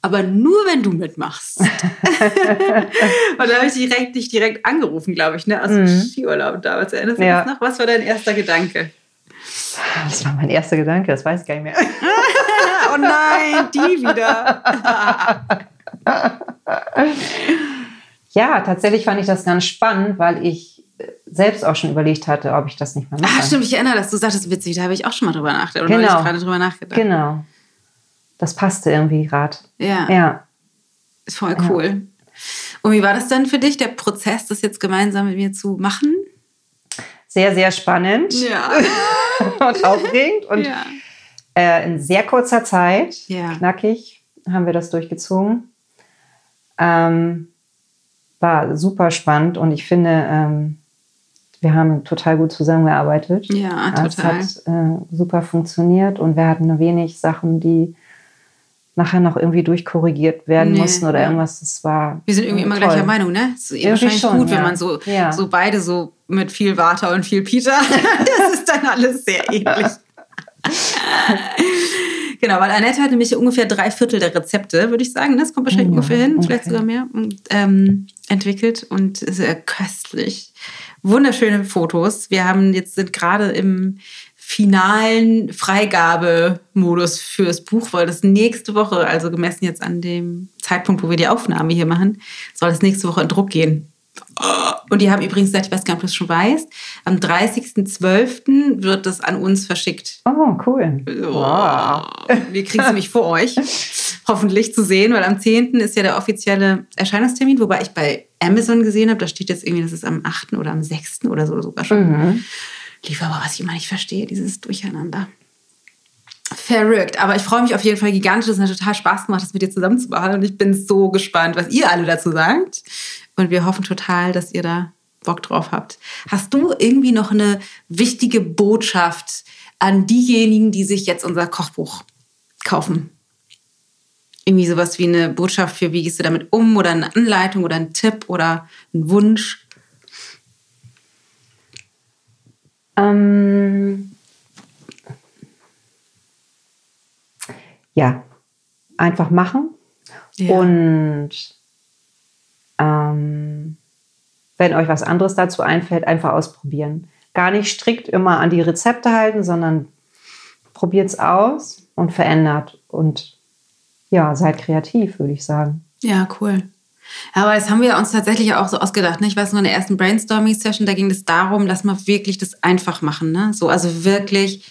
A: aber nur wenn du mitmachst. und da habe ich direkt, dich direkt angerufen, glaube ich, ne? aus dem mhm. Skiurlaub damals. Erinnerst du ja. das noch? Was war dein erster Gedanke?
B: Das war mein erster Gedanke, das weiß ich gar nicht mehr.
A: oh nein, die wieder.
B: ja, tatsächlich fand ich das ganz spannend, weil ich selbst auch schon überlegt hatte, ob ich das nicht mehr mache.
A: Ah, stimmt, ich erinnere, dass du sagtest, witzig, da habe ich auch schon mal drüber nachgedacht. Oder genau. gerade drüber nachgedacht.
B: Genau. Das passte irgendwie gerade.
A: Ja.
B: Ja.
A: Ist voll cool. Ja. Und wie war das dann für dich, der Prozess, das jetzt gemeinsam mit mir zu machen?
B: Sehr, sehr spannend.
A: Ja.
B: und aufregend. Und ja. äh, in sehr kurzer Zeit, ja. knackig, haben wir das durchgezogen. Ähm, war super spannend und ich finde, ähm, wir haben total gut zusammengearbeitet.
A: Ja, total. Es
B: hat äh, super funktioniert und wir hatten wenig Sachen, die nachher noch irgendwie durchkorrigiert werden nee, mussten oder ja. irgendwas. Das war.
A: Wir sind irgendwie immer toll. gleicher Meinung, ne? Es ist irgendwie wahrscheinlich schon, gut, ja. wenn man so, ja. so beide so mit viel Water und viel Peter. das ist dann alles sehr ähnlich. genau, weil Annette hat nämlich ungefähr drei Viertel der Rezepte, würde ich sagen. Das kommt wahrscheinlich ja, ungefähr hin, okay. vielleicht sogar mehr, ähm, entwickelt und sehr köstlich. Wunderschöne Fotos. Wir haben jetzt sind gerade im finalen Freigabemodus fürs Buch, weil das nächste Woche, also gemessen jetzt an dem Zeitpunkt, wo wir die Aufnahme hier machen, soll es nächste Woche in Druck gehen. Und die haben übrigens gesagt, ich weiß gar nicht, ob du das schon weißt, am 30.12. wird das an uns verschickt.
B: Oh, cool.
A: Wow. Wir kriegen es nämlich vor euch, hoffentlich zu sehen, weil am 10. ist ja der offizielle Erscheinungstermin, wobei ich bei Amazon gesehen habe, da steht jetzt irgendwie, das ist am 8. oder am 6. oder so sogar schon. Mhm. Lief aber, was ich immer nicht verstehe, dieses Durcheinander. Verrückt. Aber ich freue mich auf jeden Fall gigantisch. Es hat total Spaß gemacht, das mit dir zusammen zu machen. Und ich bin so gespannt, was ihr alle dazu sagt. Und wir hoffen total, dass ihr da Bock drauf habt. Hast du irgendwie noch eine wichtige Botschaft an diejenigen, die sich jetzt unser Kochbuch kaufen? Irgendwie sowas wie eine Botschaft für, wie gehst du damit um oder eine Anleitung oder ein Tipp oder ein Wunsch?
B: Ähm ja, einfach machen ja. und ähm, wenn euch was anderes dazu einfällt, einfach ausprobieren. Gar nicht strikt immer an die Rezepte halten, sondern probiert es aus und verändert. Und ja, seid kreativ, würde ich sagen.
A: Ja, cool. Aber das haben wir uns tatsächlich auch so ausgedacht. Ne? Ich weiß nur in der ersten Brainstorming-Session, da ging es darum, dass wir wirklich das einfach machen. Ne? So, also wirklich,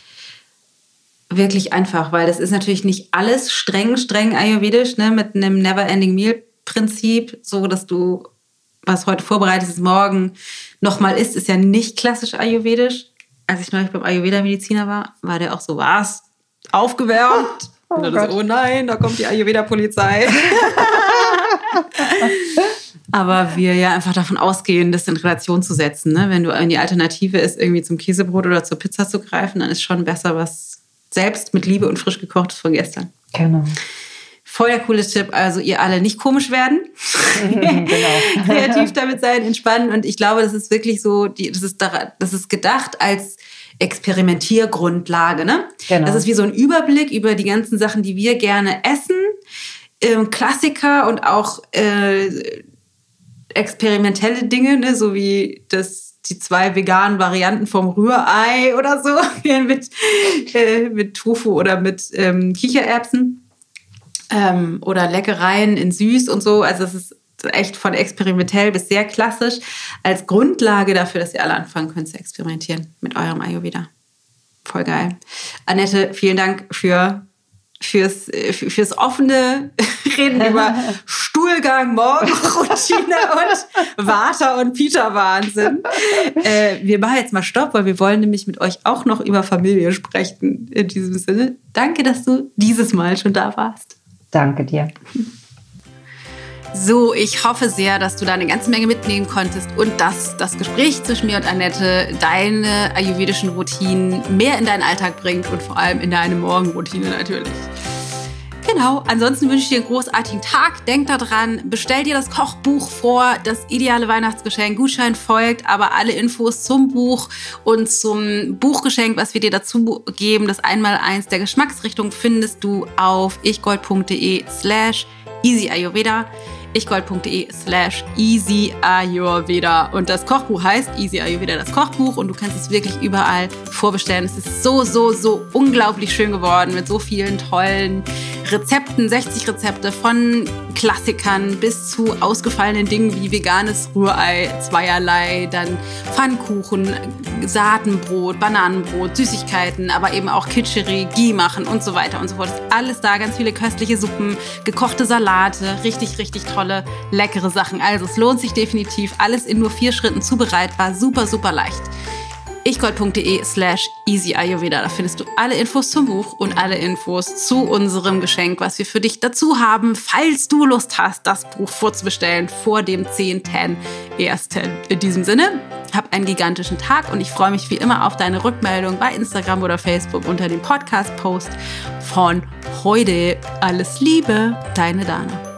A: wirklich einfach, weil das ist natürlich nicht alles streng, streng ayurvedisch, ne? mit einem Never-Ending Meal-Prinzip, so dass du was heute vorbereitet ist, morgen nochmal isst, ist ja nicht klassisch ayurvedisch. Als ich neulich beim Ayurveda-Mediziner war, war der auch so, was? Aufgewärmt? Oh, das, oh nein, da kommt die Ayurveda-Polizei. Aber wir ja einfach davon ausgehen, das in Relation zu setzen. Ne? Wenn du wenn die Alternative ist, irgendwie zum Käsebrot oder zur Pizza zu greifen, dann ist schon besser was selbst mit Liebe und frisch gekochtes von gestern.
B: Genau.
A: Voll der coole Tipp. Also ihr alle nicht komisch werden. genau. Kreativ damit sein, entspannen. Und ich glaube, das ist wirklich so, die, das, ist da, das ist gedacht als Experimentiergrundlage. Ne? Genau. Das ist wie so ein Überblick über die ganzen Sachen, die wir gerne essen. Ähm, Klassiker und auch äh, experimentelle Dinge, ne? so wie das die zwei veganen Varianten vom Rührei oder so mit, äh, mit Tofu oder mit ähm, Kichererbsen ähm, oder Leckereien in süß und so. Also es ist echt von experimentell bis sehr klassisch als Grundlage dafür, dass ihr alle anfangen könnt zu experimentieren mit eurem Ayurveda. Voll geil. Annette, vielen Dank für fürs, fürs offene Reden über Stuhlgang, Morgenroutine und Vata und Peter Wahnsinn. Äh, wir machen jetzt mal Stopp, weil wir wollen nämlich mit euch auch noch über Familie sprechen. In diesem Sinne, danke, dass du dieses Mal schon da warst.
B: Danke dir.
A: So, ich hoffe sehr, dass du da eine ganze Menge mitnehmen konntest und dass das Gespräch zwischen mir und Annette deine ayurvedischen Routinen mehr in deinen Alltag bringt und vor allem in deine Morgenroutine natürlich. Genau, ansonsten wünsche ich dir einen großartigen Tag. Denk daran, bestell dir das Kochbuch vor, das ideale Weihnachtsgeschenk. Gutschein folgt, aber alle Infos zum Buch und zum Buchgeschenk, was wir dir dazu geben, das Einmaleins der Geschmacksrichtung, findest du auf ichgold.de slash easyayurveda ichgold.de slash easy Ayurveda. Und das Kochbuch heißt Easy Ayurveda, das Kochbuch. Und du kannst es wirklich überall vorbestellen. Es ist so, so, so unglaublich schön geworden mit so vielen tollen Rezepten, 60 Rezepte von Klassikern bis zu ausgefallenen Dingen wie veganes Rührei, zweierlei, dann Pfannkuchen, Saatenbrot, Bananenbrot, Süßigkeiten, aber eben auch Kitscheri, Ghee machen und so weiter und so fort. Alles da, ganz viele köstliche Suppen, gekochte Salate, richtig, richtig tolle, leckere Sachen. Also es lohnt sich definitiv, alles in nur vier Schritten zubereitbar, super, super leicht ichgold.de slash easyayurveda. Da findest du alle Infos zum Buch und alle Infos zu unserem Geschenk, was wir für dich dazu haben, falls du Lust hast, das Buch vorzubestellen vor dem 10.10. In diesem Sinne, hab einen gigantischen Tag und ich freue mich wie immer auf deine Rückmeldung bei Instagram oder Facebook unter dem Podcast-Post von heute. Alles Liebe, deine Dana.